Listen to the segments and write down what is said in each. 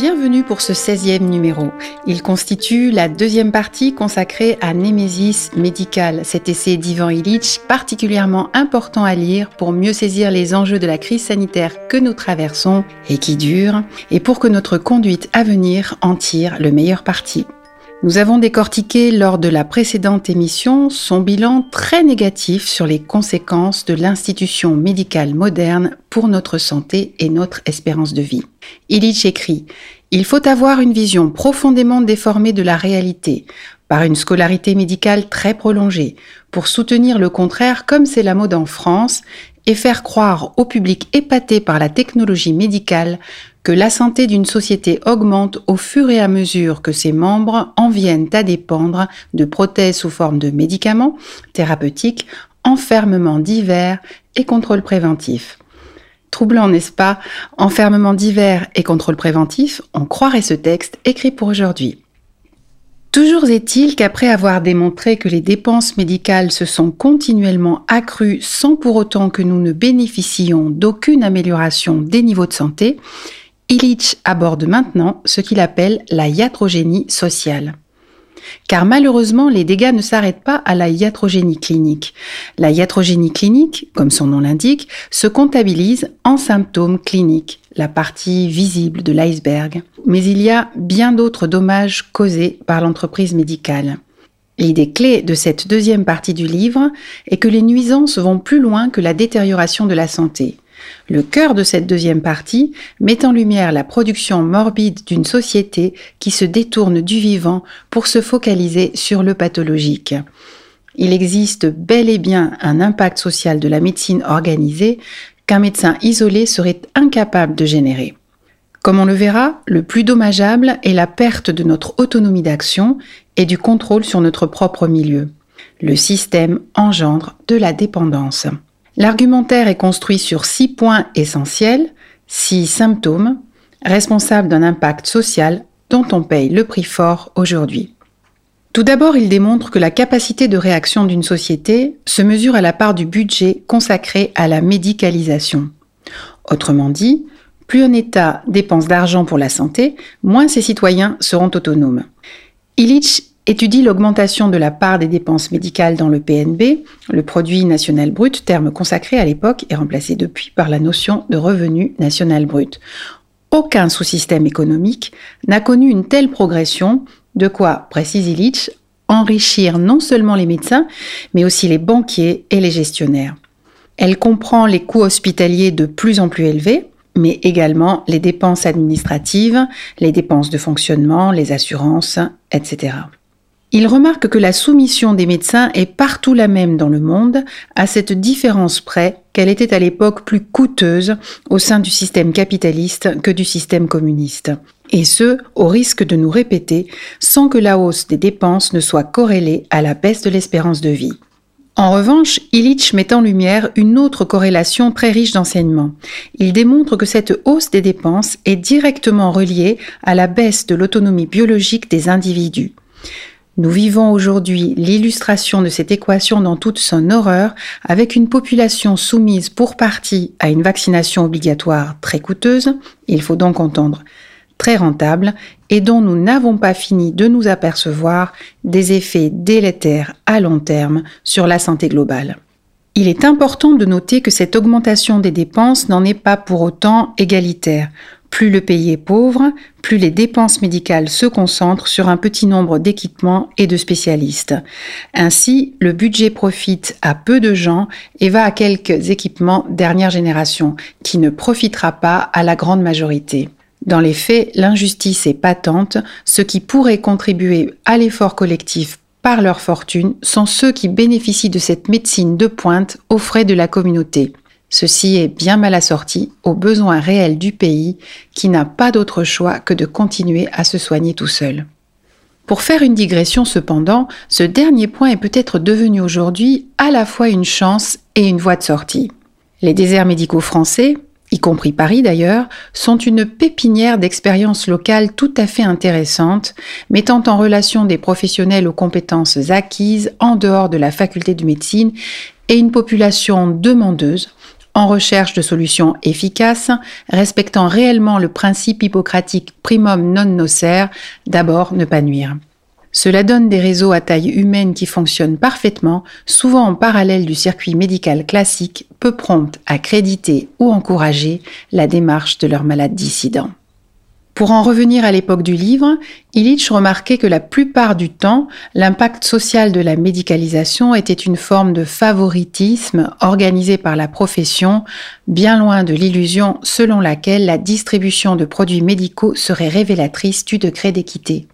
Bienvenue pour ce 16e numéro. Il constitue la deuxième partie consacrée à Némésis médical, cet essai d'Ivan Illich particulièrement important à lire pour mieux saisir les enjeux de la crise sanitaire que nous traversons et qui dure, et pour que notre conduite à venir en tire le meilleur parti. Nous avons décortiqué lors de la précédente émission son bilan très négatif sur les conséquences de l'institution médicale moderne pour notre santé et notre espérance de vie. Illich écrit Il faut avoir une vision profondément déformée de la réalité, par une scolarité médicale très prolongée, pour soutenir le contraire comme c'est la mode en France, et faire croire au public épaté par la technologie médicale que la santé d'une société augmente au fur et à mesure que ses membres en viennent à dépendre de prothèses sous forme de médicaments thérapeutiques, enfermements divers et contrôles préventifs. Troublant, n'est-ce pas? Enfermement divers et contrôle préventif, on croirait ce texte écrit pour aujourd'hui. Toujours est-il qu'après avoir démontré que les dépenses médicales se sont continuellement accrues sans pour autant que nous ne bénéficions d'aucune amélioration des niveaux de santé, Illich aborde maintenant ce qu'il appelle la iatrogénie sociale. Car malheureusement, les dégâts ne s'arrêtent pas à la iatrogénie clinique. La iatrogénie clinique, comme son nom l'indique, se comptabilise en symptômes cliniques, la partie visible de l'iceberg. Mais il y a bien d'autres dommages causés par l'entreprise médicale. L'idée clé de cette deuxième partie du livre est que les nuisances vont plus loin que la détérioration de la santé. Le cœur de cette deuxième partie met en lumière la production morbide d'une société qui se détourne du vivant pour se focaliser sur le pathologique. Il existe bel et bien un impact social de la médecine organisée qu'un médecin isolé serait incapable de générer. Comme on le verra, le plus dommageable est la perte de notre autonomie d'action et du contrôle sur notre propre milieu. Le système engendre de la dépendance. L'argumentaire est construit sur six points essentiels, six symptômes responsables d'un impact social dont on paye le prix fort aujourd'hui. Tout d'abord, il démontre que la capacité de réaction d'une société se mesure à la part du budget consacré à la médicalisation. Autrement dit, plus un État dépense d'argent pour la santé, moins ses citoyens seront autonomes. Étudie l'augmentation de la part des dépenses médicales dans le PNB, le produit national brut, terme consacré à l'époque et remplacé depuis par la notion de revenu national brut. Aucun sous-système économique n'a connu une telle progression, de quoi, précise Illich, enrichir non seulement les médecins, mais aussi les banquiers et les gestionnaires. Elle comprend les coûts hospitaliers de plus en plus élevés, mais également les dépenses administratives, les dépenses de fonctionnement, les assurances, etc. Il remarque que la soumission des médecins est partout la même dans le monde, à cette différence près qu'elle était à l'époque plus coûteuse au sein du système capitaliste que du système communiste. Et ce, au risque de nous répéter, sans que la hausse des dépenses ne soit corrélée à la baisse de l'espérance de vie. En revanche, Illich met en lumière une autre corrélation très riche d'enseignements. Il démontre que cette hausse des dépenses est directement reliée à la baisse de l'autonomie biologique des individus. Nous vivons aujourd'hui l'illustration de cette équation dans toute son horreur avec une population soumise pour partie à une vaccination obligatoire très coûteuse, il faut donc entendre très rentable, et dont nous n'avons pas fini de nous apercevoir des effets délétères à long terme sur la santé globale. Il est important de noter que cette augmentation des dépenses n'en est pas pour autant égalitaire. Plus le pays est pauvre, plus les dépenses médicales se concentrent sur un petit nombre d'équipements et de spécialistes. Ainsi, le budget profite à peu de gens et va à quelques équipements dernière génération, qui ne profitera pas à la grande majorité. Dans les faits, l'injustice est patente, ceux qui pourraient contribuer à l'effort collectif par leur fortune sont ceux qui bénéficient de cette médecine de pointe aux frais de la communauté. Ceci est bien mal assorti aux besoins réels du pays qui n'a pas d'autre choix que de continuer à se soigner tout seul. Pour faire une digression cependant, ce dernier point est peut-être devenu aujourd'hui à la fois une chance et une voie de sortie. Les déserts médicaux français, y compris Paris d'ailleurs, sont une pépinière d'expériences locales tout à fait intéressantes, mettant en relation des professionnels aux compétences acquises en dehors de la faculté de médecine et une population demandeuse en recherche de solutions efficaces, respectant réellement le principe hippocratique primum non nocere, d'abord ne pas nuire. Cela donne des réseaux à taille humaine qui fonctionnent parfaitement, souvent en parallèle du circuit médical classique, peu promptes à créditer ou encourager la démarche de leurs malades dissidents. Pour en revenir à l'époque du livre, Illich remarquait que la plupart du temps, l'impact social de la médicalisation était une forme de favoritisme organisé par la profession, bien loin de l'illusion selon laquelle la distribution de produits médicaux serait révélatrice du degré d'équité.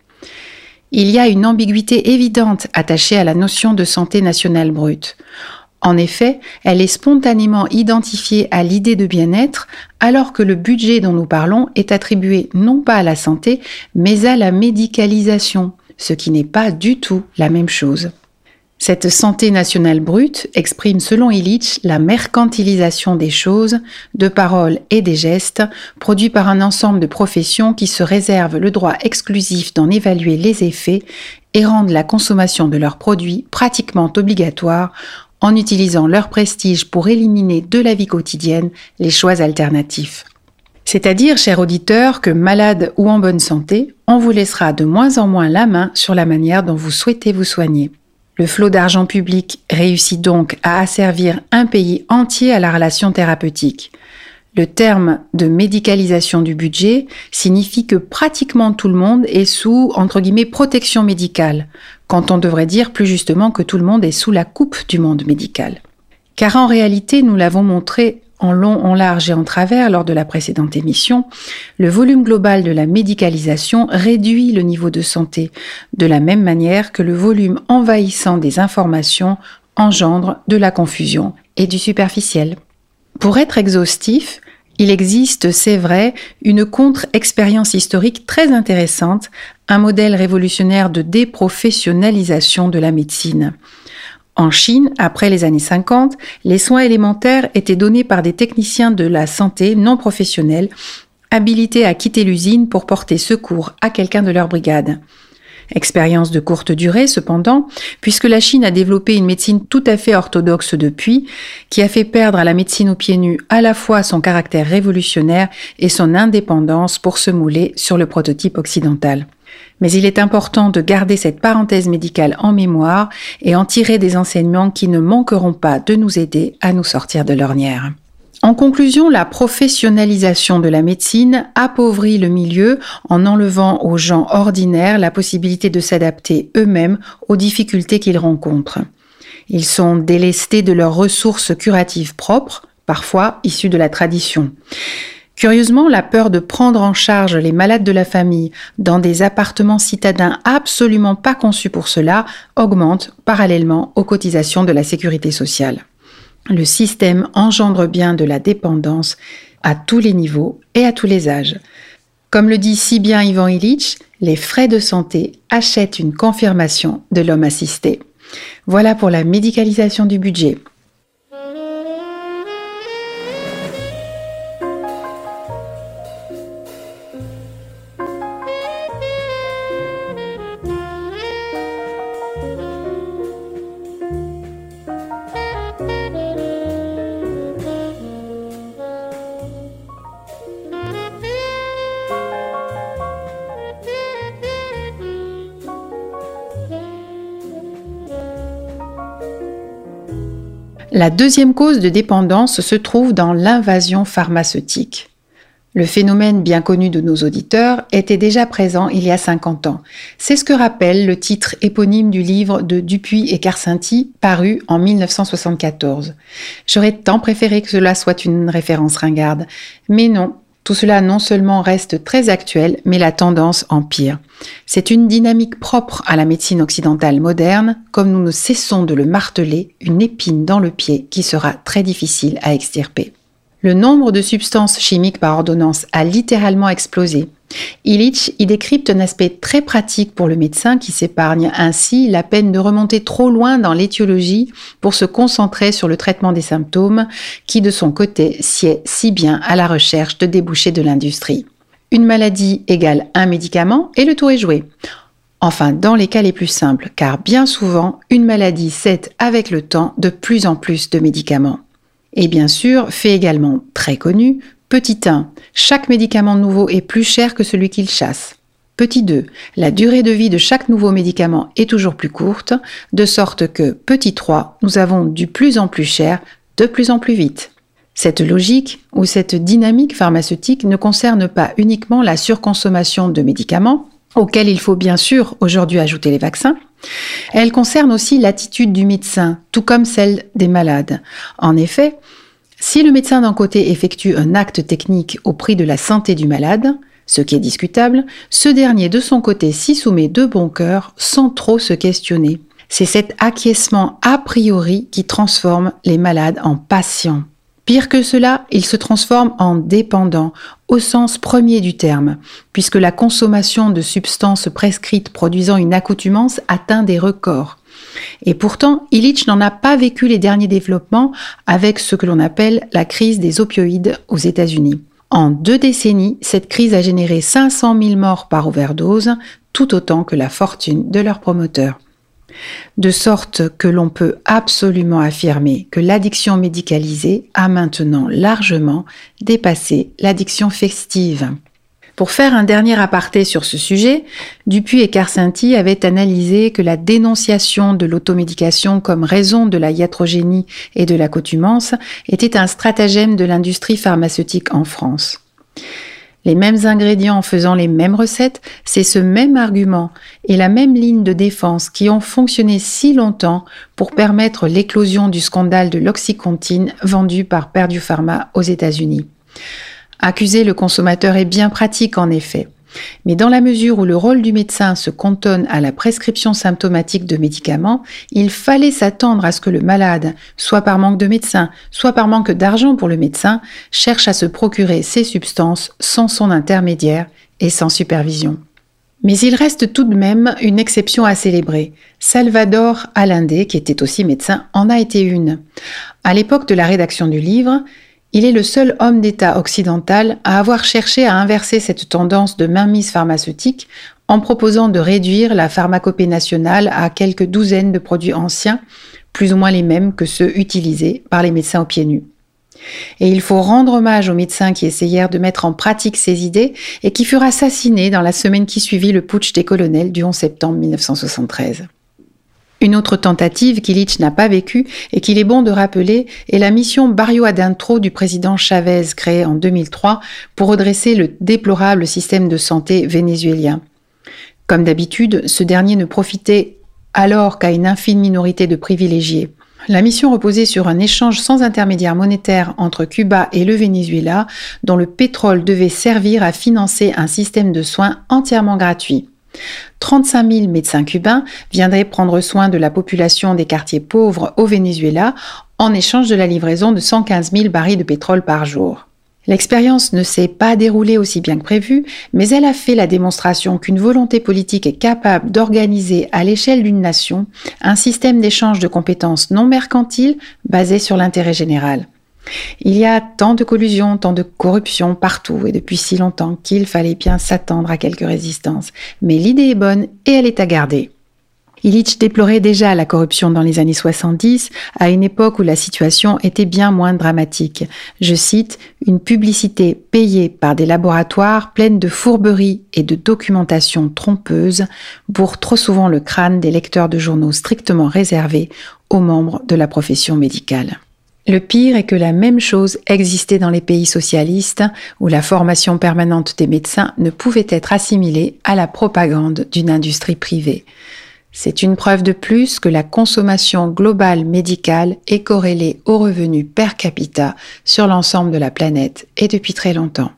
Il y a une ambiguïté évidente attachée à la notion de santé nationale brute. En effet, elle est spontanément identifiée à l'idée de bien-être, alors que le budget dont nous parlons est attribué non pas à la santé, mais à la médicalisation, ce qui n'est pas du tout la même chose. Cette santé nationale brute exprime selon Illich la mercantilisation des choses, de paroles et des gestes, produits par un ensemble de professions qui se réservent le droit exclusif d'en évaluer les effets et rendent la consommation de leurs produits pratiquement obligatoire en utilisant leur prestige pour éliminer de la vie quotidienne les choix alternatifs. C'est-à-dire, cher auditeur, que malade ou en bonne santé, on vous laissera de moins en moins la main sur la manière dont vous souhaitez vous soigner. Le flot d'argent public réussit donc à asservir un pays entier à la relation thérapeutique. Le terme de médicalisation du budget signifie que pratiquement tout le monde est sous, entre guillemets, protection médicale, quand on devrait dire plus justement que tout le monde est sous la coupe du monde médical. Car en réalité, nous l'avons montré en long, en large et en travers lors de la précédente émission, le volume global de la médicalisation réduit le niveau de santé, de la même manière que le volume envahissant des informations engendre de la confusion et du superficiel. Pour être exhaustif, il existe, c'est vrai, une contre-expérience historique très intéressante, un modèle révolutionnaire de déprofessionnalisation de la médecine. En Chine, après les années 50, les soins élémentaires étaient donnés par des techniciens de la santé non professionnels, habilités à quitter l'usine pour porter secours à quelqu'un de leur brigade. Expérience de courte durée, cependant, puisque la Chine a développé une médecine tout à fait orthodoxe depuis, qui a fait perdre à la médecine aux pieds nus à la fois son caractère révolutionnaire et son indépendance pour se mouler sur le prototype occidental. Mais il est important de garder cette parenthèse médicale en mémoire et en tirer des enseignements qui ne manqueront pas de nous aider à nous sortir de l'ornière. En conclusion, la professionnalisation de la médecine appauvrit le milieu en enlevant aux gens ordinaires la possibilité de s'adapter eux-mêmes aux difficultés qu'ils rencontrent. Ils sont délestés de leurs ressources curatives propres, parfois issues de la tradition. Curieusement, la peur de prendre en charge les malades de la famille dans des appartements citadins absolument pas conçus pour cela augmente parallèlement aux cotisations de la sécurité sociale. Le système engendre bien de la dépendance à tous les niveaux et à tous les âges. Comme le dit si bien Ivan Illich, les frais de santé achètent une confirmation de l'homme assisté. Voilà pour la médicalisation du budget. La deuxième cause de dépendance se trouve dans l'invasion pharmaceutique. Le phénomène bien connu de nos auditeurs était déjà présent il y a 50 ans. C'est ce que rappelle le titre éponyme du livre de Dupuis et Carcinti, paru en 1974. J'aurais tant préféré que cela soit une référence ringarde, mais non, tout cela non seulement reste très actuel, mais la tendance empire. C'est une dynamique propre à la médecine occidentale moderne, comme nous ne cessons de le marteler, une épine dans le pied qui sera très difficile à extirper. Le nombre de substances chimiques par ordonnance a littéralement explosé. Illich y décrypte un aspect très pratique pour le médecin qui s'épargne ainsi la peine de remonter trop loin dans l'étiologie pour se concentrer sur le traitement des symptômes qui de son côté sied si bien à la recherche de débouchés de l'industrie. Une maladie égale un médicament et le tour est joué. Enfin, dans les cas les plus simples, car bien souvent, une maladie cède avec le temps de plus en plus de médicaments. Et bien sûr, fait également très connu, petit 1, chaque médicament nouveau est plus cher que celui qu'il chasse. Petit 2, la durée de vie de chaque nouveau médicament est toujours plus courte, de sorte que, petit 3, nous avons du plus en plus cher, de plus en plus vite. Cette logique ou cette dynamique pharmaceutique ne concerne pas uniquement la surconsommation de médicaments, auxquels il faut bien sûr aujourd'hui ajouter les vaccins, elle concerne aussi l'attitude du médecin, tout comme celle des malades. En effet, si le médecin d'un côté effectue un acte technique au prix de la santé du malade, ce qui est discutable, ce dernier de son côté s'y soumet de bon cœur sans trop se questionner. C'est cet acquiescement a priori qui transforme les malades en patients. Pire que cela, il se transforme en dépendant, au sens premier du terme, puisque la consommation de substances prescrites produisant une accoutumance atteint des records. Et pourtant, Illich n'en a pas vécu les derniers développements avec ce que l'on appelle la crise des opioïdes aux États-Unis. En deux décennies, cette crise a généré 500 000 morts par overdose, tout autant que la fortune de leurs promoteurs de sorte que l'on peut absolument affirmer que l'addiction médicalisée a maintenant largement dépassé l'addiction festive. Pour faire un dernier aparté sur ce sujet, Dupuis et Carcinti avaient analysé que la dénonciation de l'automédication comme raison de la iatrogénie et de l'accoutumance était un stratagème de l'industrie pharmaceutique en France les mêmes ingrédients en faisant les mêmes recettes, c'est ce même argument et la même ligne de défense qui ont fonctionné si longtemps pour permettre l'éclosion du scandale de l'oxycontine vendu par Perdue Pharma aux États-Unis. Accuser le consommateur est bien pratique en effet. Mais dans la mesure où le rôle du médecin se cantonne à la prescription symptomatique de médicaments, il fallait s'attendre à ce que le malade, soit par manque de médecin, soit par manque d'argent pour le médecin, cherche à se procurer ces substances sans son intermédiaire et sans supervision. Mais il reste tout de même une exception à célébrer. Salvador Allende, qui était aussi médecin, en a été une. À l'époque de la rédaction du livre, il est le seul homme d'État occidental à avoir cherché à inverser cette tendance de mainmise pharmaceutique en proposant de réduire la pharmacopée nationale à quelques douzaines de produits anciens, plus ou moins les mêmes que ceux utilisés par les médecins aux pieds nus. Et il faut rendre hommage aux médecins qui essayèrent de mettre en pratique ces idées et qui furent assassinés dans la semaine qui suivit le putsch des colonels du 11 septembre 1973. Une autre tentative qu'Illich n'a pas vécue et qu'il est bon de rappeler est la mission Barrio Adentro du président Chavez créée en 2003 pour redresser le déplorable système de santé vénézuélien. Comme d'habitude, ce dernier ne profitait alors qu'à une infime minorité de privilégiés. La mission reposait sur un échange sans intermédiaire monétaire entre Cuba et le Venezuela, dont le pétrole devait servir à financer un système de soins entièrement gratuit. 35 000 médecins cubains viendraient prendre soin de la population des quartiers pauvres au Venezuela en échange de la livraison de 115 000 barils de pétrole par jour. L'expérience ne s'est pas déroulée aussi bien que prévu, mais elle a fait la démonstration qu'une volonté politique est capable d'organiser à l'échelle d'une nation un système d'échange de compétences non mercantiles basé sur l'intérêt général. Il y a tant de collusion, tant de corruption partout et depuis si longtemps qu'il fallait bien s'attendre à quelques résistances. Mais l'idée est bonne et elle est à garder. Illich déplorait déjà la corruption dans les années 70, à une époque où la situation était bien moins dramatique. Je cite, une publicité payée par des laboratoires pleine de fourberies et de documentation trompeuse bourre trop souvent le crâne des lecteurs de journaux strictement réservés aux membres de la profession médicale. Le pire est que la même chose existait dans les pays socialistes où la formation permanente des médecins ne pouvait être assimilée à la propagande d'une industrie privée. C'est une preuve de plus que la consommation globale médicale est corrélée au revenu per capita sur l'ensemble de la planète et depuis très longtemps.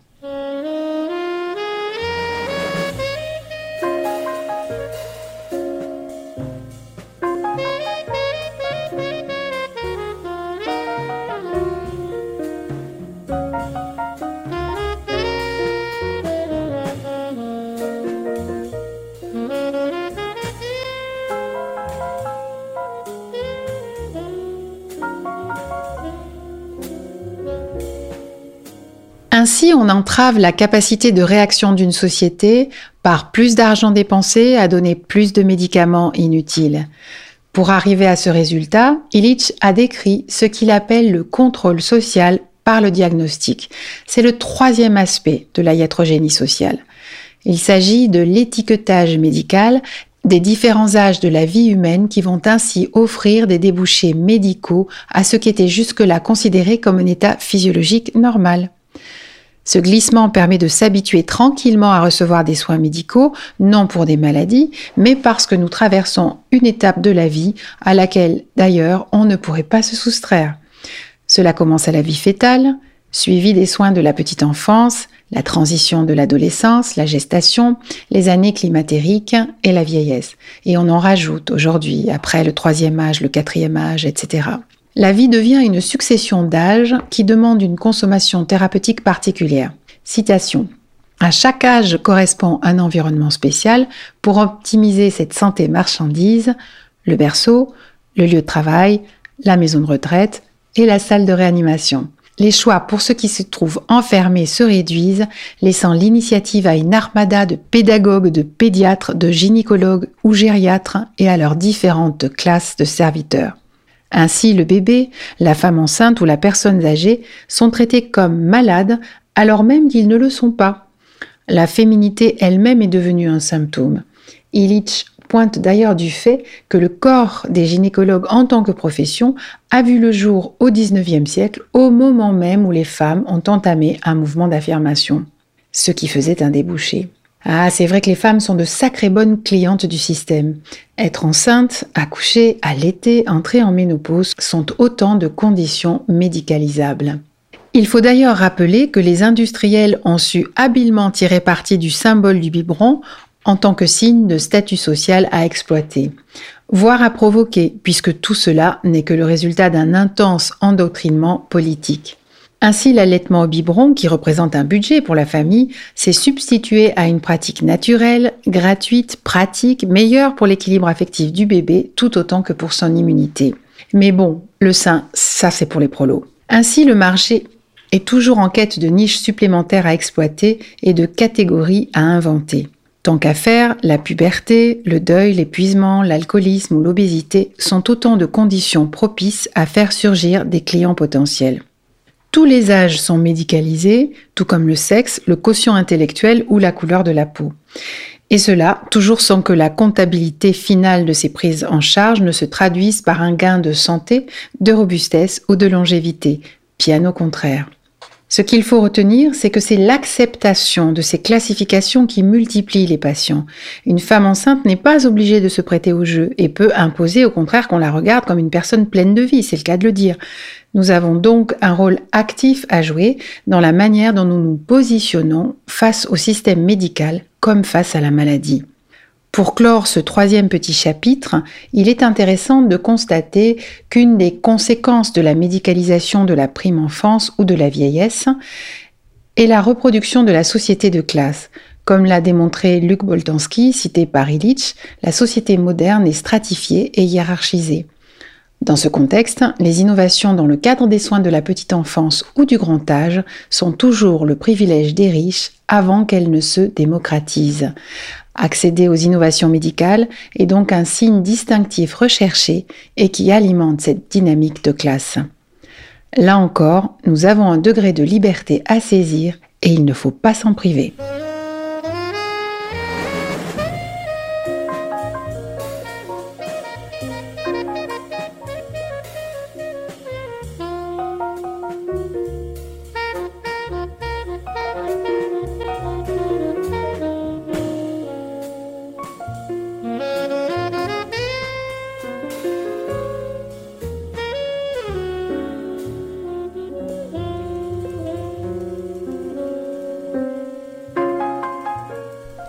On entrave la capacité de réaction d'une société par plus d'argent dépensé à donner plus de médicaments inutiles. Pour arriver à ce résultat, Illich a décrit ce qu'il appelle le contrôle social par le diagnostic. C'est le troisième aspect de la iatrogénie sociale. Il s'agit de l'étiquetage médical des différents âges de la vie humaine qui vont ainsi offrir des débouchés médicaux à ce qui était jusque-là considéré comme un état physiologique normal. Ce glissement permet de s'habituer tranquillement à recevoir des soins médicaux, non pour des maladies, mais parce que nous traversons une étape de la vie à laquelle, d'ailleurs, on ne pourrait pas se soustraire. Cela commence à la vie fétale, suivi des soins de la petite enfance, la transition de l'adolescence, la gestation, les années climatériques et la vieillesse. Et on en rajoute aujourd'hui, après le troisième âge, le quatrième âge, etc. La vie devient une succession d'âges qui demandent une consommation thérapeutique particulière. Citation. À chaque âge correspond un environnement spécial pour optimiser cette santé marchandise, le berceau, le lieu de travail, la maison de retraite et la salle de réanimation. Les choix pour ceux qui se trouvent enfermés se réduisent, laissant l'initiative à une armada de pédagogues, de pédiatres, de gynécologues ou gériatres et à leurs différentes classes de serviteurs. Ainsi, le bébé, la femme enceinte ou la personne âgée sont traités comme malades alors même qu'ils ne le sont pas. La féminité elle-même est devenue un symptôme. Illich pointe d'ailleurs du fait que le corps des gynécologues en tant que profession a vu le jour au XIXe siècle, au moment même où les femmes ont entamé un mouvement d'affirmation, ce qui faisait un débouché. Ah, c'est vrai que les femmes sont de sacrées bonnes clientes du système. Être enceinte, accoucher, allaiter, entrer en ménopause sont autant de conditions médicalisables. Il faut d'ailleurs rappeler que les industriels ont su habilement tirer parti du symbole du biberon en tant que signe de statut social à exploiter, voire à provoquer, puisque tout cela n'est que le résultat d'un intense endoctrinement politique. Ainsi, l'allaitement au biberon, qui représente un budget pour la famille, s'est substitué à une pratique naturelle, gratuite, pratique, meilleure pour l'équilibre affectif du bébé, tout autant que pour son immunité. Mais bon, le sein, ça c'est pour les prolos. Ainsi, le marché est toujours en quête de niches supplémentaires à exploiter et de catégories à inventer. Tant qu'à faire, la puberté, le deuil, l'épuisement, l'alcoolisme ou l'obésité sont autant de conditions propices à faire surgir des clients potentiels. Tous les âges sont médicalisés, tout comme le sexe, le quotient intellectuel ou la couleur de la peau. Et cela toujours sans que la comptabilité finale de ces prises en charge ne se traduise par un gain de santé, de robustesse ou de longévité, bien au contraire. Ce qu'il faut retenir, c'est que c'est l'acceptation de ces classifications qui multiplie les patients. Une femme enceinte n'est pas obligée de se prêter au jeu et peut imposer au contraire qu'on la regarde comme une personne pleine de vie, c'est le cas de le dire. Nous avons donc un rôle actif à jouer dans la manière dont nous nous positionnons face au système médical comme face à la maladie. Pour clore ce troisième petit chapitre, il est intéressant de constater qu'une des conséquences de la médicalisation de la prime enfance ou de la vieillesse est la reproduction de la société de classe. Comme l'a démontré Luc Boltanski, cité par Illich, la société moderne est stratifiée et hiérarchisée. Dans ce contexte, les innovations dans le cadre des soins de la petite enfance ou du grand âge sont toujours le privilège des riches avant qu'elles ne se démocratisent. Accéder aux innovations médicales est donc un signe distinctif recherché et qui alimente cette dynamique de classe. Là encore, nous avons un degré de liberté à saisir et il ne faut pas s'en priver.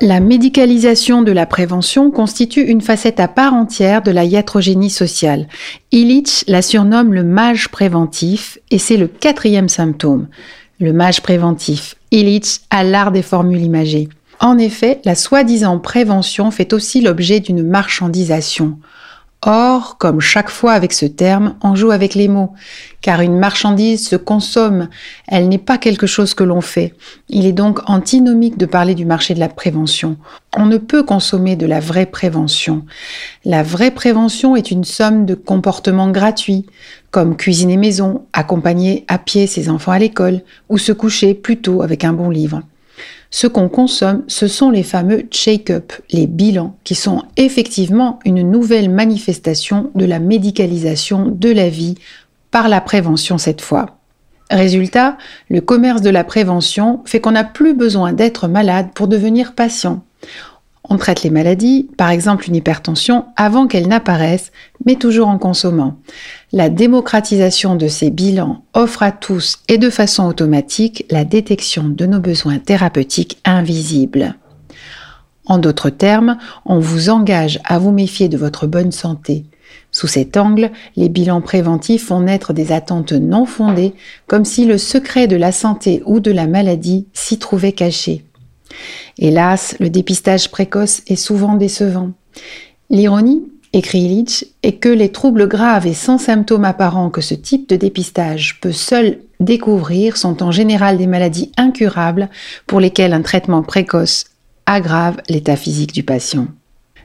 La médicalisation de la prévention constitue une facette à part entière de la iatrogénie sociale. Illich la surnomme le mage préventif et c'est le quatrième symptôme. Le mage préventif. Illich a l'art des formules imagées. En effet, la soi-disant prévention fait aussi l'objet d'une marchandisation. Or, comme chaque fois avec ce terme, on joue avec les mots, car une marchandise se consomme, elle n'est pas quelque chose que l'on fait. Il est donc antinomique de parler du marché de la prévention. On ne peut consommer de la vraie prévention. La vraie prévention est une somme de comportements gratuits, comme cuisiner maison, accompagner à pied ses enfants à l'école, ou se coucher plus tôt avec un bon livre. Ce qu'on consomme, ce sont les fameux check-up, les bilans, qui sont effectivement une nouvelle manifestation de la médicalisation de la vie par la prévention cette fois. Résultat, le commerce de la prévention fait qu'on n'a plus besoin d'être malade pour devenir patient. On traite les maladies, par exemple une hypertension, avant qu'elles n'apparaissent, mais toujours en consommant. La démocratisation de ces bilans offre à tous et de façon automatique la détection de nos besoins thérapeutiques invisibles. En d'autres termes, on vous engage à vous méfier de votre bonne santé. Sous cet angle, les bilans préventifs font naître des attentes non fondées, comme si le secret de la santé ou de la maladie s'y trouvait caché. Hélas, le dépistage précoce est souvent décevant. L'ironie, écrit Illich, est que les troubles graves et sans symptômes apparents que ce type de dépistage peut seul découvrir sont en général des maladies incurables pour lesquelles un traitement précoce aggrave l'état physique du patient.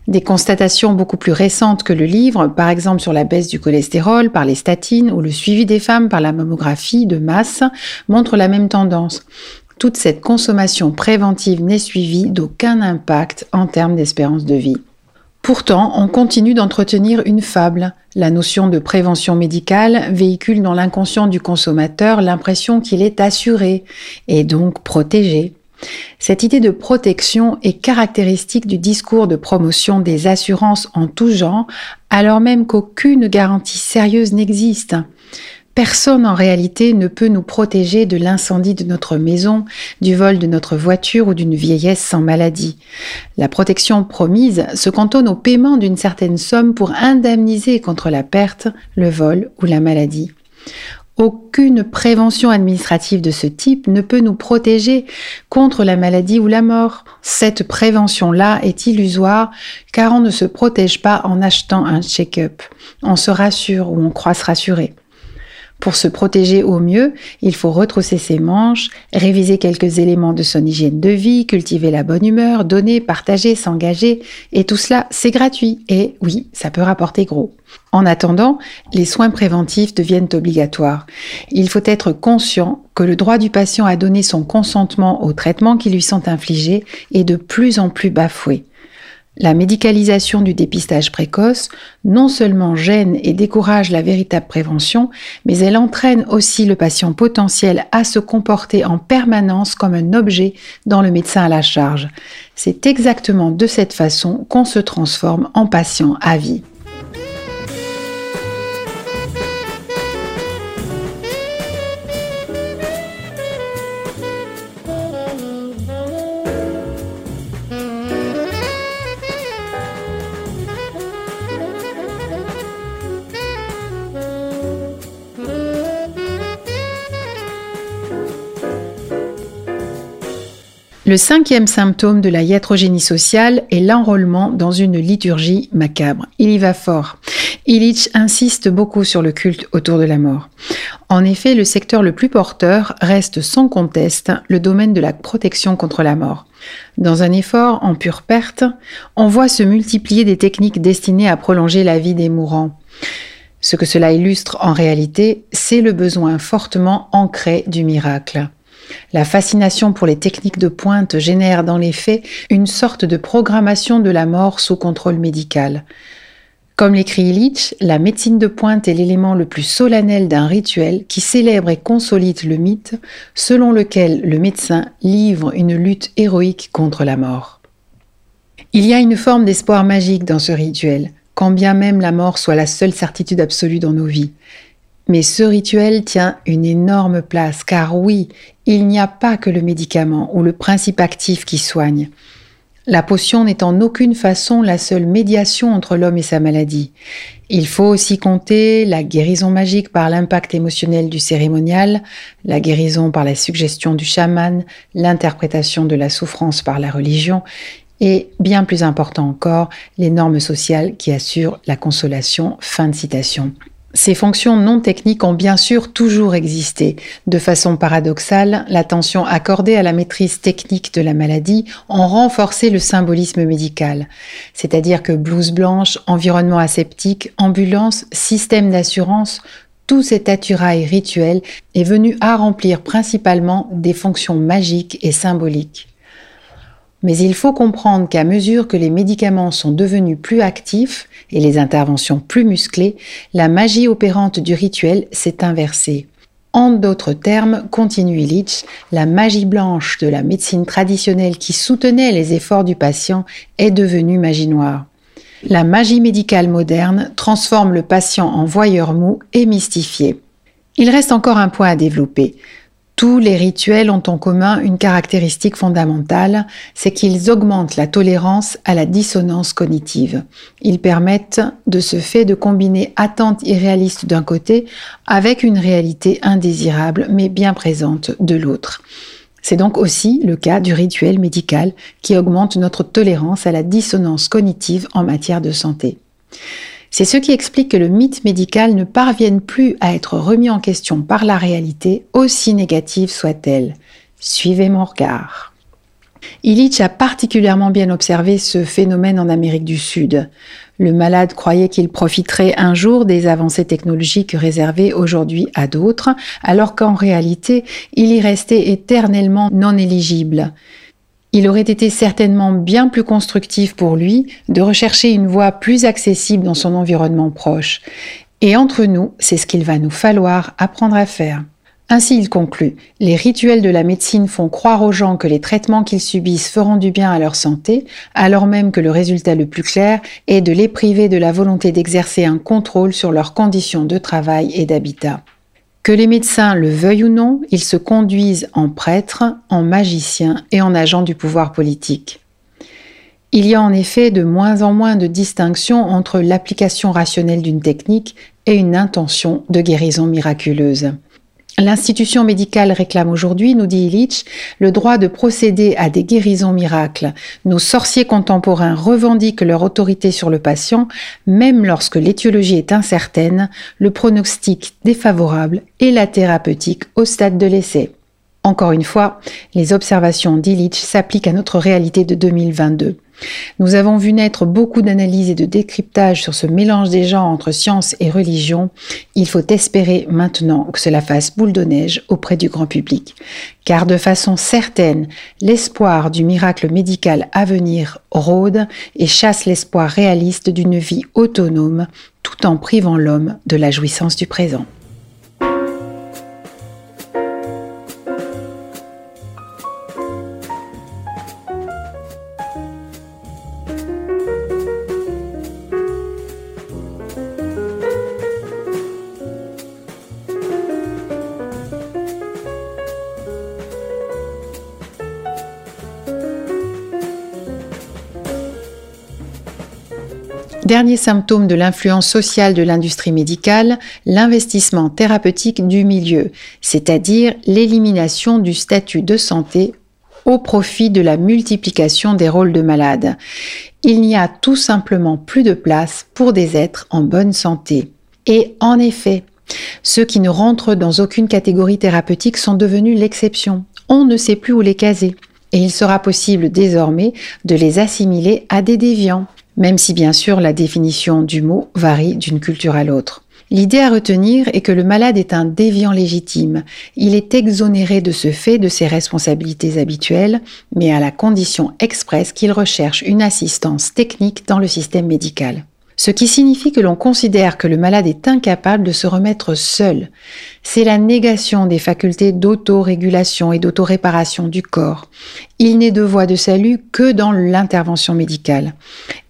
Des constatations beaucoup plus récentes que le livre, par exemple sur la baisse du cholestérol par les statines ou le suivi des femmes par la mammographie de masse, montrent la même tendance toute cette consommation préventive n'est suivie d'aucun impact en termes d'espérance de vie. Pourtant, on continue d'entretenir une fable. La notion de prévention médicale véhicule dans l'inconscient du consommateur l'impression qu'il est assuré et donc protégé. Cette idée de protection est caractéristique du discours de promotion des assurances en tout genre, alors même qu'aucune garantie sérieuse n'existe. Personne en réalité ne peut nous protéger de l'incendie de notre maison, du vol de notre voiture ou d'une vieillesse sans maladie. La protection promise se cantonne au paiement d'une certaine somme pour indemniser contre la perte, le vol ou la maladie. Aucune prévention administrative de ce type ne peut nous protéger contre la maladie ou la mort. Cette prévention-là est illusoire car on ne se protège pas en achetant un check-up. On se rassure ou on croit se rassurer. Pour se protéger au mieux, il faut retrousser ses manches, réviser quelques éléments de son hygiène de vie, cultiver la bonne humeur, donner, partager, s'engager, et tout cela, c'est gratuit. Et oui, ça peut rapporter gros. En attendant, les soins préventifs deviennent obligatoires. Il faut être conscient que le droit du patient à donner son consentement aux traitements qui lui sont infligés est de plus en plus bafoué. La médicalisation du dépistage précoce non seulement gêne et décourage la véritable prévention, mais elle entraîne aussi le patient potentiel à se comporter en permanence comme un objet dans le médecin à la charge. C'est exactement de cette façon qu'on se transforme en patient à vie. Le cinquième symptôme de la iatrogénie sociale est l'enrôlement dans une liturgie macabre. Il y va fort. Illich insiste beaucoup sur le culte autour de la mort. En effet, le secteur le plus porteur reste sans conteste le domaine de la protection contre la mort. Dans un effort en pure perte, on voit se multiplier des techniques destinées à prolonger la vie des mourants. Ce que cela illustre en réalité, c'est le besoin fortement ancré du miracle. La fascination pour les techniques de pointe génère dans les faits une sorte de programmation de la mort sous contrôle médical. Comme l'écrit Illich, la médecine de pointe est l'élément le plus solennel d'un rituel qui célèbre et consolide le mythe selon lequel le médecin livre une lutte héroïque contre la mort. Il y a une forme d'espoir magique dans ce rituel, quand bien même la mort soit la seule certitude absolue dans nos vies. Mais ce rituel tient une énorme place, car oui, il n'y a pas que le médicament ou le principe actif qui soigne. La potion n'est en aucune façon la seule médiation entre l'homme et sa maladie. Il faut aussi compter la guérison magique par l'impact émotionnel du cérémonial, la guérison par la suggestion du chaman, l'interprétation de la souffrance par la religion. Et bien plus important encore, les normes sociales qui assurent la consolation. Fin de citation. Ces fonctions non techniques ont bien sûr toujours existé. De façon paradoxale, l'attention accordée à la maîtrise technique de la maladie ont renforcé le symbolisme médical. C'est-à-dire que blouse blanche, environnement aseptique, ambulance, système d'assurance, tout cet attirail rituel est venu à remplir principalement des fonctions magiques et symboliques. Mais il faut comprendre qu'à mesure que les médicaments sont devenus plus actifs et les interventions plus musclées, la magie opérante du rituel s'est inversée. En d'autres termes, continue Illich, la magie blanche de la médecine traditionnelle qui soutenait les efforts du patient est devenue magie noire. La magie médicale moderne transforme le patient en voyeur mou et mystifié. Il reste encore un point à développer. Tous les rituels ont en commun une caractéristique fondamentale, c'est qu'ils augmentent la tolérance à la dissonance cognitive. Ils permettent de ce fait de combiner attentes irréalistes d'un côté avec une réalité indésirable mais bien présente de l'autre. C'est donc aussi le cas du rituel médical qui augmente notre tolérance à la dissonance cognitive en matière de santé. C'est ce qui explique que le mythe médical ne parvienne plus à être remis en question par la réalité, aussi négative soit-elle. Suivez mon regard. Illich a particulièrement bien observé ce phénomène en Amérique du Sud. Le malade croyait qu'il profiterait un jour des avancées technologiques réservées aujourd'hui à d'autres, alors qu'en réalité, il y restait éternellement non éligible il aurait été certainement bien plus constructif pour lui de rechercher une voie plus accessible dans son environnement proche. Et entre nous, c'est ce qu'il va nous falloir apprendre à faire. Ainsi, il conclut, les rituels de la médecine font croire aux gens que les traitements qu'ils subissent feront du bien à leur santé, alors même que le résultat le plus clair est de les priver de la volonté d'exercer un contrôle sur leurs conditions de travail et d'habitat. Que les médecins le veuillent ou non, ils se conduisent en prêtres, en magiciens et en agents du pouvoir politique. Il y a en effet de moins en moins de distinction entre l'application rationnelle d'une technique et une intention de guérison miraculeuse. L'institution médicale réclame aujourd'hui, nous dit Illich, le droit de procéder à des guérisons miracles. Nos sorciers contemporains revendiquent leur autorité sur le patient, même lorsque l'étiologie est incertaine, le pronostic défavorable et la thérapeutique au stade de l'essai. Encore une fois, les observations d'Illich s'appliquent à notre réalité de 2022. Nous avons vu naître beaucoup d'analyses et de décryptages sur ce mélange des genres entre science et religion. Il faut espérer maintenant que cela fasse boule de neige auprès du grand public. Car de façon certaine, l'espoir du miracle médical à venir rôde et chasse l'espoir réaliste d'une vie autonome tout en privant l'homme de la jouissance du présent. Symptôme de l'influence sociale de l'industrie médicale, l'investissement thérapeutique du milieu, c'est-à-dire l'élimination du statut de santé au profit de la multiplication des rôles de malade. Il n'y a tout simplement plus de place pour des êtres en bonne santé. Et en effet, ceux qui ne rentrent dans aucune catégorie thérapeutique sont devenus l'exception. On ne sait plus où les caser. Et il sera possible désormais de les assimiler à des déviants même si bien sûr la définition du mot varie d'une culture à l'autre. L'idée à retenir est que le malade est un déviant légitime. Il est exonéré de ce fait de ses responsabilités habituelles, mais à la condition expresse qu'il recherche une assistance technique dans le système médical ce qui signifie que l'on considère que le malade est incapable de se remettre seul. C'est la négation des facultés d'autorégulation et d'autoréparation du corps. Il n'est de voie de salut que dans l'intervention médicale.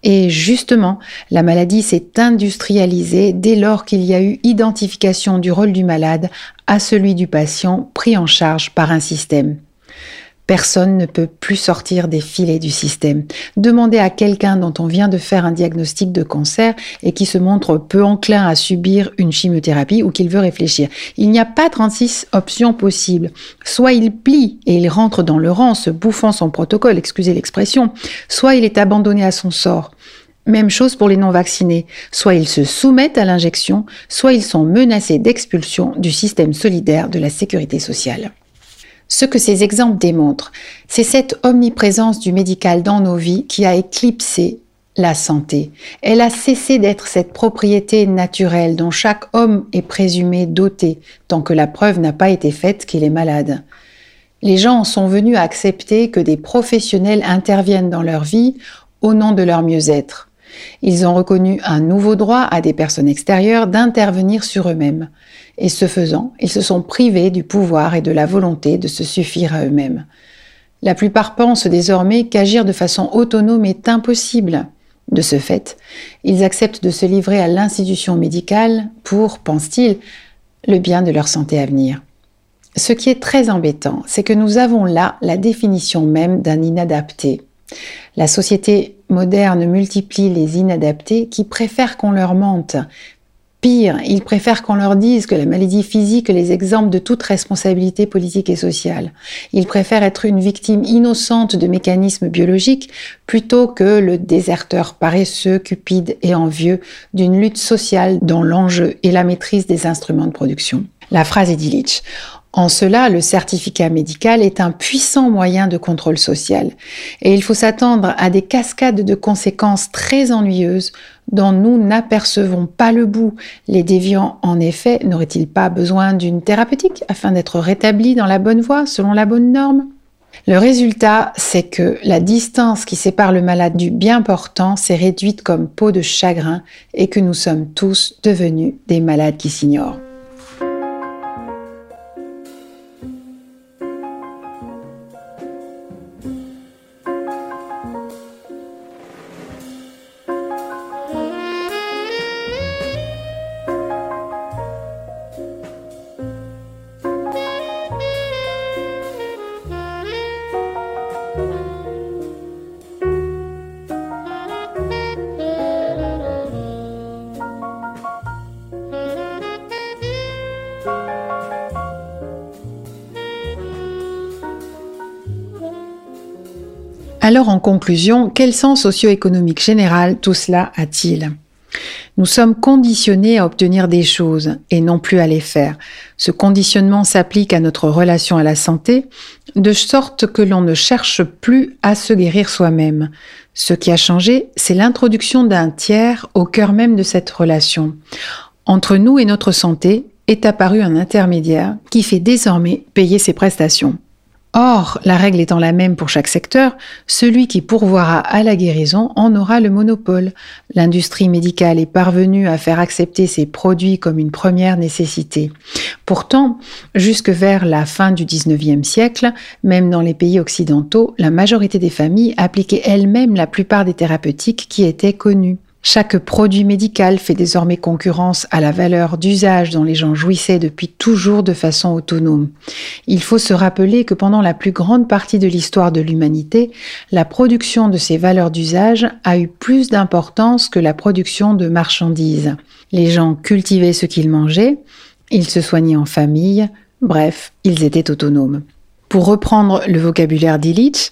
Et justement, la maladie s'est industrialisée dès lors qu'il y a eu identification du rôle du malade à celui du patient pris en charge par un système. Personne ne peut plus sortir des filets du système. Demandez à quelqu'un dont on vient de faire un diagnostic de cancer et qui se montre peu enclin à subir une chimiothérapie ou qu'il veut réfléchir. Il n'y a pas 36 options possibles. Soit il plie et il rentre dans le rang, se bouffant son protocole, excusez l'expression, soit il est abandonné à son sort. Même chose pour les non-vaccinés. Soit ils se soumettent à l'injection, soit ils sont menacés d'expulsion du système solidaire de la sécurité sociale. Ce que ces exemples démontrent, c'est cette omniprésence du médical dans nos vies qui a éclipsé la santé. Elle a cessé d'être cette propriété naturelle dont chaque homme est présumé doté, tant que la preuve n'a pas été faite qu'il est malade. Les gens sont venus à accepter que des professionnels interviennent dans leur vie au nom de leur mieux-être. Ils ont reconnu un nouveau droit à des personnes extérieures d'intervenir sur eux-mêmes. Et ce faisant, ils se sont privés du pouvoir et de la volonté de se suffire à eux-mêmes. La plupart pensent désormais qu'agir de façon autonome est impossible. De ce fait, ils acceptent de se livrer à l'institution médicale pour, pensent-ils, le bien de leur santé à venir. Ce qui est très embêtant, c'est que nous avons là la définition même d'un inadapté. La société moderne multiplie les inadaptés qui préfèrent qu'on leur mente, Pire, ils préfèrent qu'on leur dise que la maladie physique les exempte de toute responsabilité politique et sociale. Ils préfèrent être une victime innocente de mécanismes biologiques plutôt que le déserteur paresseux, cupide et envieux d'une lutte sociale dont l'enjeu est la maîtrise des instruments de production. La phrase est d'Illich. En cela, le certificat médical est un puissant moyen de contrôle social et il faut s'attendre à des cascades de conséquences très ennuyeuses dont nous n'apercevons pas le bout. Les déviants, en effet, n'auraient-ils pas besoin d'une thérapeutique afin d'être rétablis dans la bonne voie, selon la bonne norme? Le résultat, c'est que la distance qui sépare le malade du bien portant s'est réduite comme peau de chagrin et que nous sommes tous devenus des malades qui s'ignorent. Alors en conclusion, quel sens socio-économique général tout cela a-t-il? Nous sommes conditionnés à obtenir des choses et non plus à les faire. Ce conditionnement s'applique à notre relation à la santé, de sorte que l'on ne cherche plus à se guérir soi-même. Ce qui a changé, c'est l'introduction d'un tiers au cœur même de cette relation. Entre nous et notre santé est apparu un intermédiaire qui fait désormais payer ses prestations. Or, la règle étant la même pour chaque secteur, celui qui pourvoira à la guérison en aura le monopole. L'industrie médicale est parvenue à faire accepter ses produits comme une première nécessité. Pourtant, jusque vers la fin du 19e siècle, même dans les pays occidentaux, la majorité des familles appliquaient elles-mêmes la plupart des thérapeutiques qui étaient connues. Chaque produit médical fait désormais concurrence à la valeur d'usage dont les gens jouissaient depuis toujours de façon autonome. Il faut se rappeler que pendant la plus grande partie de l'histoire de l'humanité, la production de ces valeurs d'usage a eu plus d'importance que la production de marchandises. Les gens cultivaient ce qu'ils mangeaient, ils se soignaient en famille, bref, ils étaient autonomes. Pour reprendre le vocabulaire d'Illich,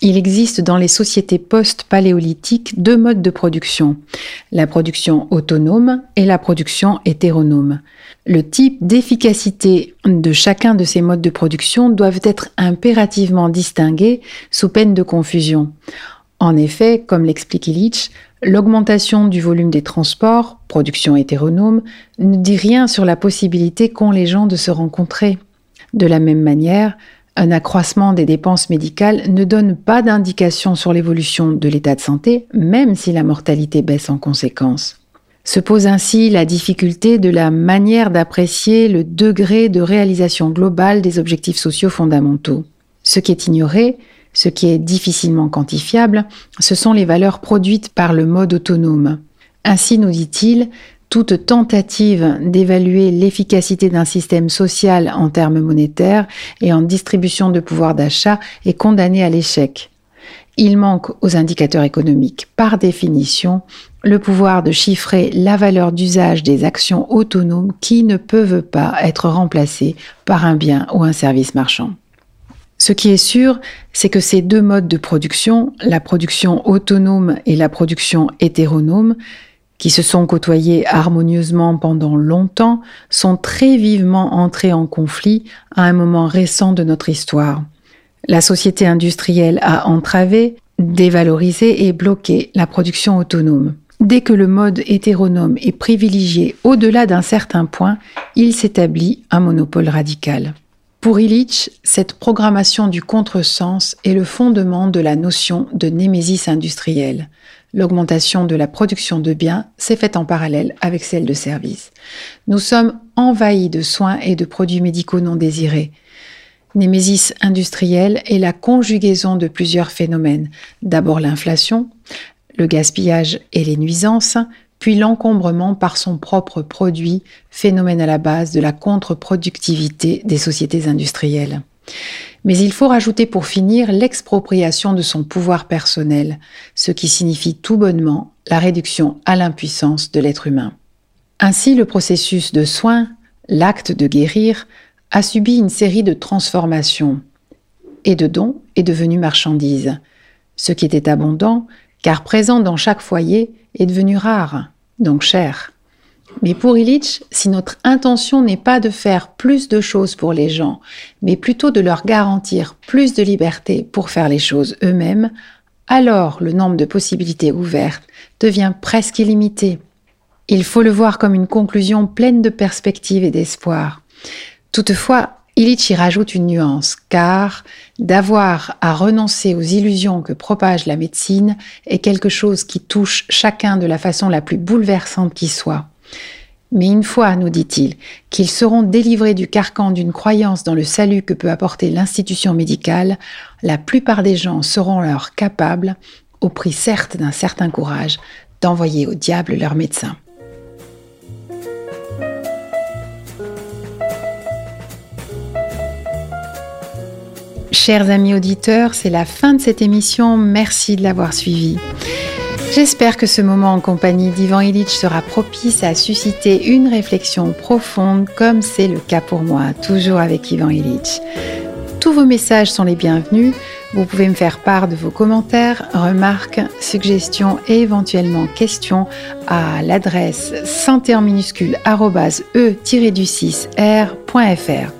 il existe dans les sociétés post-paléolithiques deux modes de production, la production autonome et la production hétéronome. Le type d'efficacité de chacun de ces modes de production doivent être impérativement distingués sous peine de confusion. En effet, comme l'explique Illich, l'augmentation du volume des transports, production hétéronome, ne dit rien sur la possibilité qu'ont les gens de se rencontrer. De la même manière, un accroissement des dépenses médicales ne donne pas d'indication sur l'évolution de l'état de santé, même si la mortalité baisse en conséquence. Se pose ainsi la difficulté de la manière d'apprécier le degré de réalisation globale des objectifs sociaux fondamentaux. Ce qui est ignoré, ce qui est difficilement quantifiable, ce sont les valeurs produites par le mode autonome. Ainsi, nous dit-il, Toute tentative d'évaluer l'efficacité d'un système social en termes monétaires et en distribution de pouvoir d'achat est condamnée à l'échec. Il manque aux indicateurs économiques, par définition, le pouvoir de chiffrer la valeur d'usage des actions autonomes qui ne peuvent pas être remplacées par un bien ou un service marchand. Ce qui est sûr, c'est que ces deux modes de production, la production autonome et la production hétéronome, qui se sont côtoyés harmonieusement pendant longtemps, sont très vivement entrés en conflit à un moment récent de notre histoire. La société industrielle a entravé, dévalorisé et bloqué la production autonome. Dès que le mode hétéronome est privilégié au-delà d'un certain point, il s'établit un monopole radical. Pour Illich, cette programmation du contresens est le fondement de la notion de némésis industrielle. L'augmentation de la production de biens s'est faite en parallèle avec celle de services. Nous sommes envahis de soins et de produits médicaux non désirés. Némésis industrielle est la conjugaison de plusieurs phénomènes. D'abord l'inflation, le gaspillage et les nuisances, puis l'encombrement par son propre produit, phénomène à la base de la contre-productivité des sociétés industrielles. Mais il faut rajouter pour finir l'expropriation de son pouvoir personnel, ce qui signifie tout bonnement la réduction à l'impuissance de l'être humain. Ainsi, le processus de soin, l'acte de guérir, a subi une série de transformations et de dons est devenu marchandise. Ce qui était abondant, car présent dans chaque foyer, est devenu rare donc cher. Mais pour Illich, si notre intention n'est pas de faire plus de choses pour les gens, mais plutôt de leur garantir plus de liberté pour faire les choses eux-mêmes, alors le nombre de possibilités ouvertes devient presque illimité. Il faut le voir comme une conclusion pleine de perspectives et d'espoir. Toutefois, Illich y rajoute une nuance, car d'avoir à renoncer aux illusions que propage la médecine est quelque chose qui touche chacun de la façon la plus bouleversante qui soit. Mais une fois, nous dit-il, qu'ils seront délivrés du carcan d'une croyance dans le salut que peut apporter l'institution médicale, la plupart des gens seront alors capables, au prix certes d'un certain courage, d'envoyer au diable leur médecin. Chers amis auditeurs, c'est la fin de cette émission. Merci de l'avoir suivi. J'espère que ce moment en compagnie d'Ivan Illich sera propice à susciter une réflexion profonde, comme c'est le cas pour moi, toujours avec Ivan Illich. Tous vos messages sont les bienvenus. Vous pouvez me faire part de vos commentaires, remarques, suggestions et éventuellement questions à l'adresse santé en minuscule e-du6r.fr.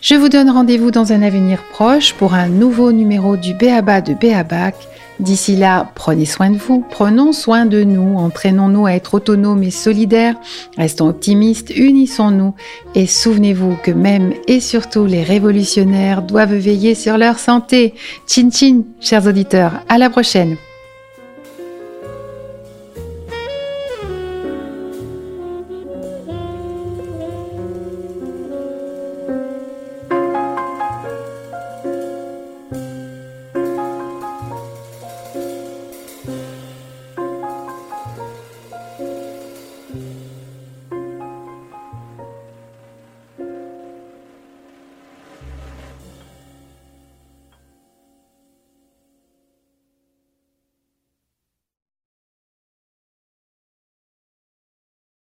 Je vous donne rendez-vous dans un avenir proche pour un nouveau numéro du Béaba de Béabac. D'ici là, prenez soin de vous, prenons soin de nous, entraînons-nous à être autonomes et solidaires, restons optimistes, unissons-nous. Et souvenez-vous que même et surtout les révolutionnaires doivent veiller sur leur santé. Chin chin, chers auditeurs, à la prochaine.